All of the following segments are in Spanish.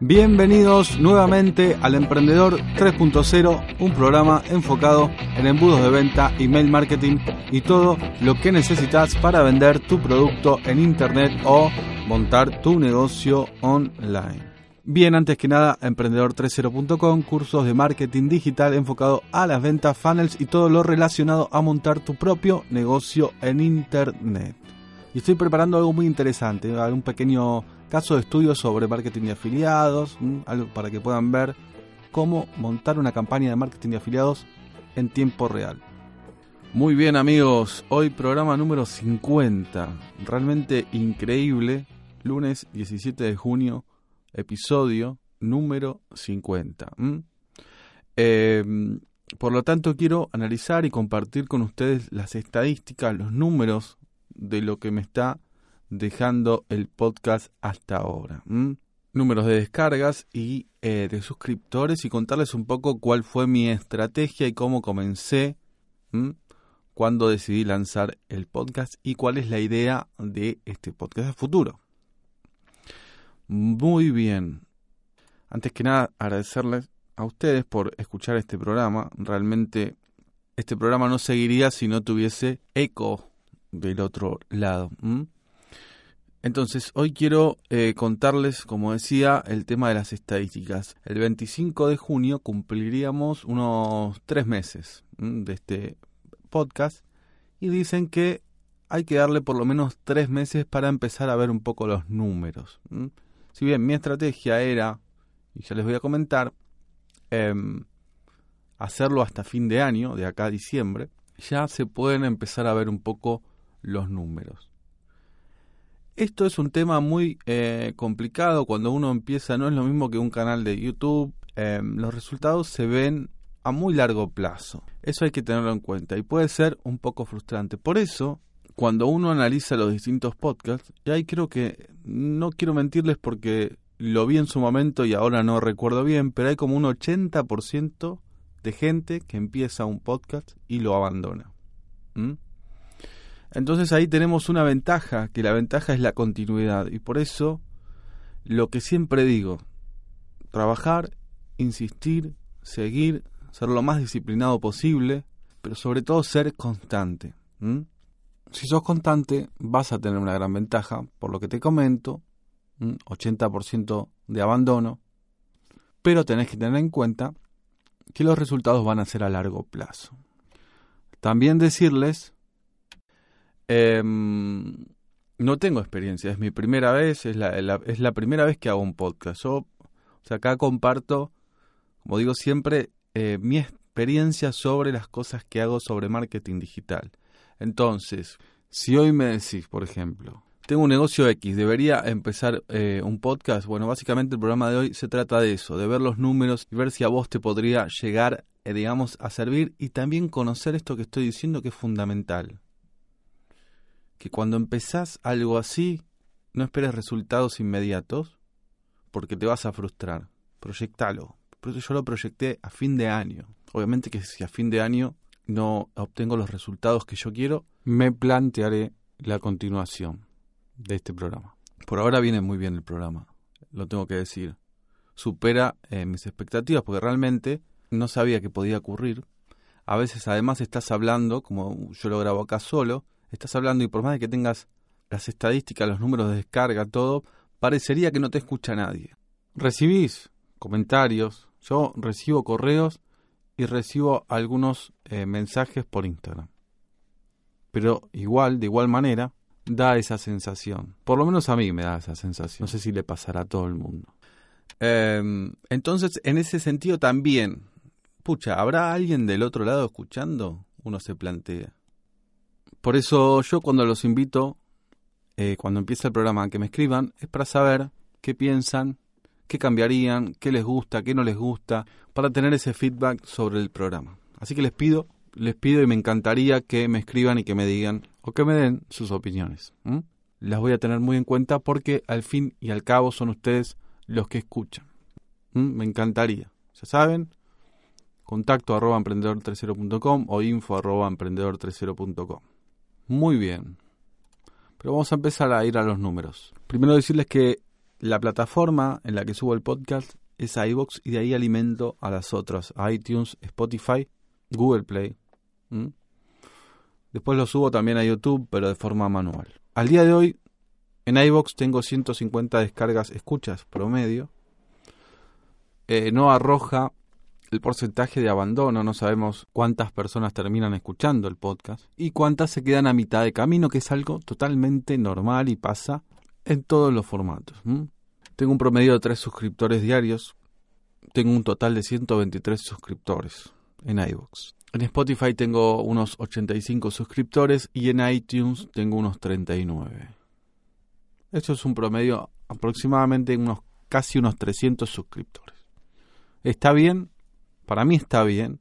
Bienvenidos nuevamente al Emprendedor 3.0, un programa enfocado en embudos de venta, email marketing y todo lo que necesitas para vender tu producto en internet o montar tu negocio online. Bien, antes que nada, emprendedor30.com, cursos de marketing digital enfocado a las ventas, funnels y todo lo relacionado a montar tu propio negocio en internet. Y estoy preparando algo muy interesante, un pequeño caso de estudio sobre marketing de afiliados, algo para que puedan ver cómo montar una campaña de marketing de afiliados en tiempo real. Muy bien amigos, hoy programa número 50, realmente increíble, lunes 17 de junio, episodio número 50. Em, por lo tanto, quiero analizar y compartir con ustedes las estadísticas, los números de lo que me está dejando el podcast hasta ahora. Números de descargas y eh, de suscriptores y contarles un poco cuál fue mi estrategia y cómo comencé cuando decidí lanzar el podcast y cuál es la idea de este podcast de futuro. Muy bien. Antes que nada, agradecerles a ustedes por escuchar este programa. Realmente este programa no seguiría si no tuviese eco del otro lado. Entonces, hoy quiero eh, contarles, como decía, el tema de las estadísticas. El 25 de junio cumpliríamos unos tres meses de este podcast y dicen que hay que darle por lo menos tres meses para empezar a ver un poco los números. Si bien mi estrategia era, y ya les voy a comentar, em, hacerlo hasta fin de año, de acá a diciembre, ya se pueden empezar a ver un poco los números. Esto es un tema muy eh, complicado cuando uno empieza, no es lo mismo que un canal de YouTube, em, los resultados se ven a muy largo plazo. Eso hay que tenerlo en cuenta y puede ser un poco frustrante. Por eso, cuando uno analiza los distintos podcasts, y ahí creo que no quiero mentirles porque lo vi en su momento y ahora no recuerdo bien, pero hay como un 80% de gente que empieza un podcast y lo abandona. Entonces ahí tenemos una ventaja, que la ventaja es la continuidad. Y por eso lo que siempre digo, trabajar, insistir, seguir, ser lo más disciplinado posible, pero sobre todo ser constante. Si sos constante, vas a tener una gran ventaja, por lo que te comento, 80% de abandono, pero tenés que tener en cuenta que los resultados van a ser a largo plazo. También decirles, em, no tengo experiencia, es mi primera vez, es la, es la primera vez que hago un podcast. Yo, o sea, acá comparto, como digo siempre, eh, mi experiencia sobre las cosas que hago sobre marketing digital. Entonces, si hoy me decís, por ejemplo, tengo un negocio X, debería empezar eh, un podcast. Bueno, básicamente el programa de hoy se trata de eso, de ver los números y ver si a vos te podría llegar, eh, digamos, a servir y también conocer esto que estoy diciendo que es fundamental. Que cuando empezás algo así, no esperes resultados inmediatos porque te vas a frustrar. Proyectalo. Yo lo proyecté a fin de año. Obviamente que si a fin de año no obtengo los resultados que yo quiero, me plantearé la continuación de este programa. Por ahora viene muy bien el programa, lo tengo que decir. Supera eh, mis expectativas porque realmente no sabía que podía ocurrir. A veces además estás hablando, como yo lo grabo acá solo, estás hablando y por más de que tengas las estadísticas, los números de descarga, todo, parecería que no te escucha nadie. Recibís comentarios, yo recibo correos y recibo algunos eh, mensajes por Instagram. Pero igual, de igual manera, da esa sensación. Por lo menos a mí me da esa sensación. No sé si le pasará a todo el mundo. Em, entonces, en ese sentido también, pucha, ¿habrá alguien del otro lado escuchando? Uno se plantea. Por eso yo cuando los invito, eh, cuando empieza el programa, que me escriban, es para saber qué piensan, qué cambiarían, qué les gusta, qué no les gusta, para tener ese feedback sobre el programa. Así que les pido, les pido y me encantaría que me escriban y que me digan o que me den sus opiniones. Las voy a tener muy en cuenta porque al fin y al cabo son ustedes los que escuchan. Me encantaría. Ya saben, contacto arroba emprendedor30.com o info arroba emprendedor30.com. Muy bien. Pero vamos a empezar a ir a los números. Primero decirles que la plataforma en la que subo el podcast es iVoox y de ahí alimento a las otras, iTunes, Spotify, Google Play. Después lo subo también a YouTube, pero de forma manual. Al día de hoy, en iVoox tengo 150 descargas escuchas promedio. Eh, no arroja el porcentaje de abandono, no sabemos cuántas personas terminan escuchando el podcast y cuántas se quedan a mitad de camino, que es algo totalmente normal y pasa en todos los formatos. Tengo un promedio de 3 suscriptores diarios, tengo un total de 123 suscriptores en iVoox. En Spotify tengo unos 85 suscriptores y en iTunes tengo unos 39. Esto es un promedio aproximadamente unos casi unos 300 suscriptores. ¿Está bien? Para mí está bien.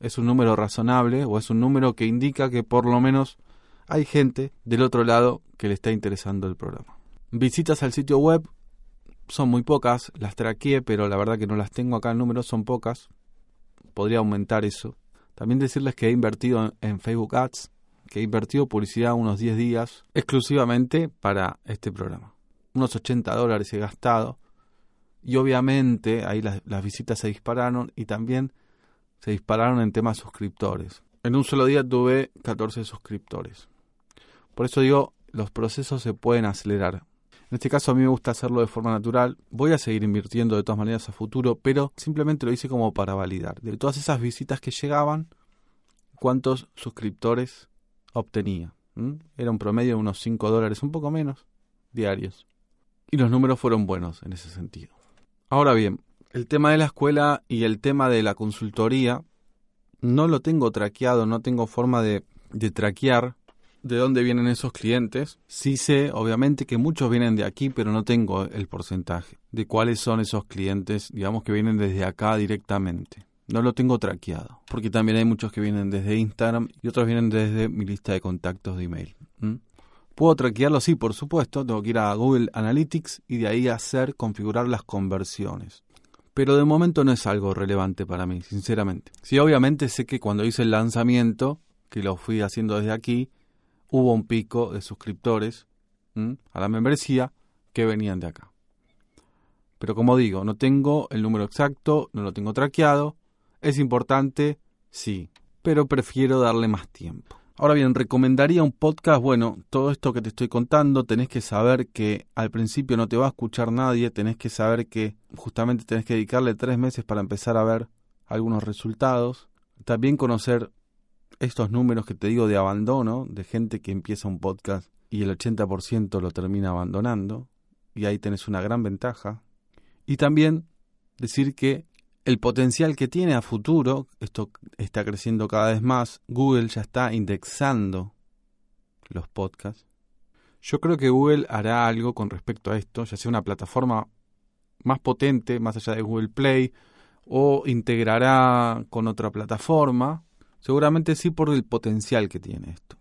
Es un número razonable o es un número que indica que por lo menos hay gente del otro lado que le está interesando el programa. Visitas al sitio web son muy pocas, las traqué, pero la verdad que no las tengo acá en número, son pocas. Podría aumentar eso. También decirles que he invertido en Facebook Ads, que he invertido publicidad unos 10 días exclusivamente para este programa. Unos 80 dólares he gastado y obviamente ahí las, visitas se dispararon y también se dispararon en temas suscriptores. En un solo día tuve 14 suscriptores. Por eso digo, los procesos se pueden acelerar. En este caso a mí me gusta hacerlo de forma natural. Voy a seguir invirtiendo de todas maneras a futuro, pero simplemente lo hice como para validar. De todas esas visitas que llegaban, cuántos suscriptores obtenía. Era un promedio de unos 5 dólares, un poco menos, diarios. Y los números fueron buenos en ese sentido. Ahora bien, el tema de la escuela y el tema de la consultoría no lo tengo traqueado, no tengo forma de, de traquear de dónde vienen esos clientes. Sí sé, obviamente, que muchos vienen de aquí, pero no tengo el porcentaje de cuáles son esos clientes, digamos, que vienen desde acá directamente. No lo tengo traqueado, porque también hay muchos que vienen desde Instagram y otros vienen desde mi lista de contactos de email. ¿Puedo traquearlo? Sí, por supuesto. Tengo que ir a Google Analytics y de ahí hacer, configurar las conversiones. Pero de momento no es algo relevante para mí, sinceramente. Sí, obviamente sé que cuando hice el lanzamiento, que lo fui haciendo desde aquí, hubo un pico de suscriptores a la membresía que venían de acá. Pero como digo, no tengo el número exacto, no lo tengo traqueado. Es importante, sí, pero prefiero darle más tiempo. Ahora bien, recomendaría un podcast, bueno, todo esto que te estoy contando, tenés que saber que al principio no te va a escuchar nadie, tenés que saber que justamente tenés que dedicarle tres meses para empezar a ver algunos resultados. También conocer estos números que te digo de abandono, de gente que empieza un podcast y el 80% lo termina abandonando, y ahí tenés una gran ventaja. Y también decir que el potencial que tiene a futuro, esto está creciendo cada vez más, Google ya está indexando los podcasts. Yo creo que Google hará algo con respecto a esto, ya sea una plataforma más potente, más allá de Google Play, o integrará con otra plataforma. Seguramente sí por el potencial que tiene esto.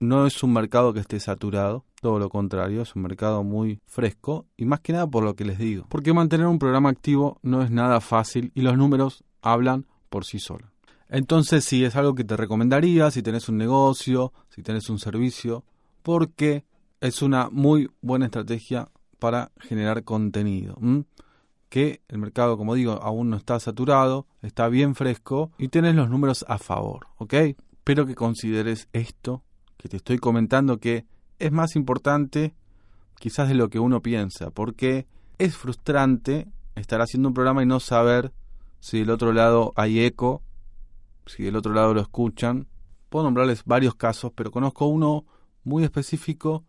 No es un mercado que esté saturado, todo lo contrario, es un mercado muy fresco y más que nada por lo que les digo. Porque mantener un programa activo no es nada fácil y los números hablan por sí solos. Entonces sí, es algo que te recomendaría si tenés un negocio, si tenés un servicio, porque es una muy buena estrategia para generar contenido. Que el mercado, como digo, aún no está saturado, está bien fresco y tenés los números a favor, ¿ok? Espero que consideres esto que te estoy comentando que es más importante quizás de lo que uno piensa, porque es frustrante estar haciendo un programa y no saber si del otro lado hay eco, si del otro lado lo escuchan. Puedo nombrarles varios casos, pero conozco uno muy específico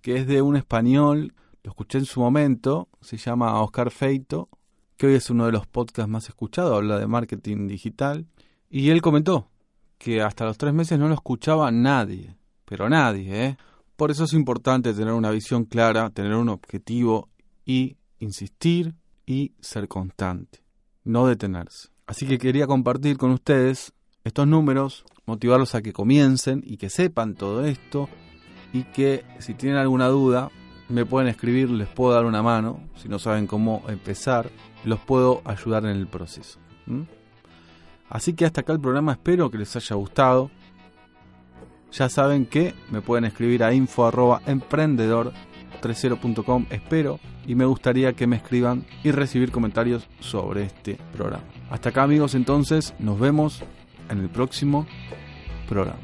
que es de un español, lo escuché en su momento, se llama Oscar Feito, que hoy es uno de los podcasts más escuchados, habla de marketing digital, y él comentó que hasta los tres meses no lo escuchaba nadie, pero nadie, ¿eh? Por eso es importante tener una visión clara, tener un objetivo y insistir y ser constante, no detenerse. Así que quería compartir con ustedes estos números, motivarlos a que comiencen y que sepan todo esto y que si tienen alguna duda me pueden escribir, les puedo dar una mano, si no saben cómo empezar, los puedo ayudar en el proceso. Así que hasta acá el programa, espero que les haya gustado. Ya saben que me pueden escribir a info@emprendedor30.com, espero y me gustaría que me escriban y recibir comentarios sobre este programa. Hasta acá amigos, entonces nos vemos en el próximo programa.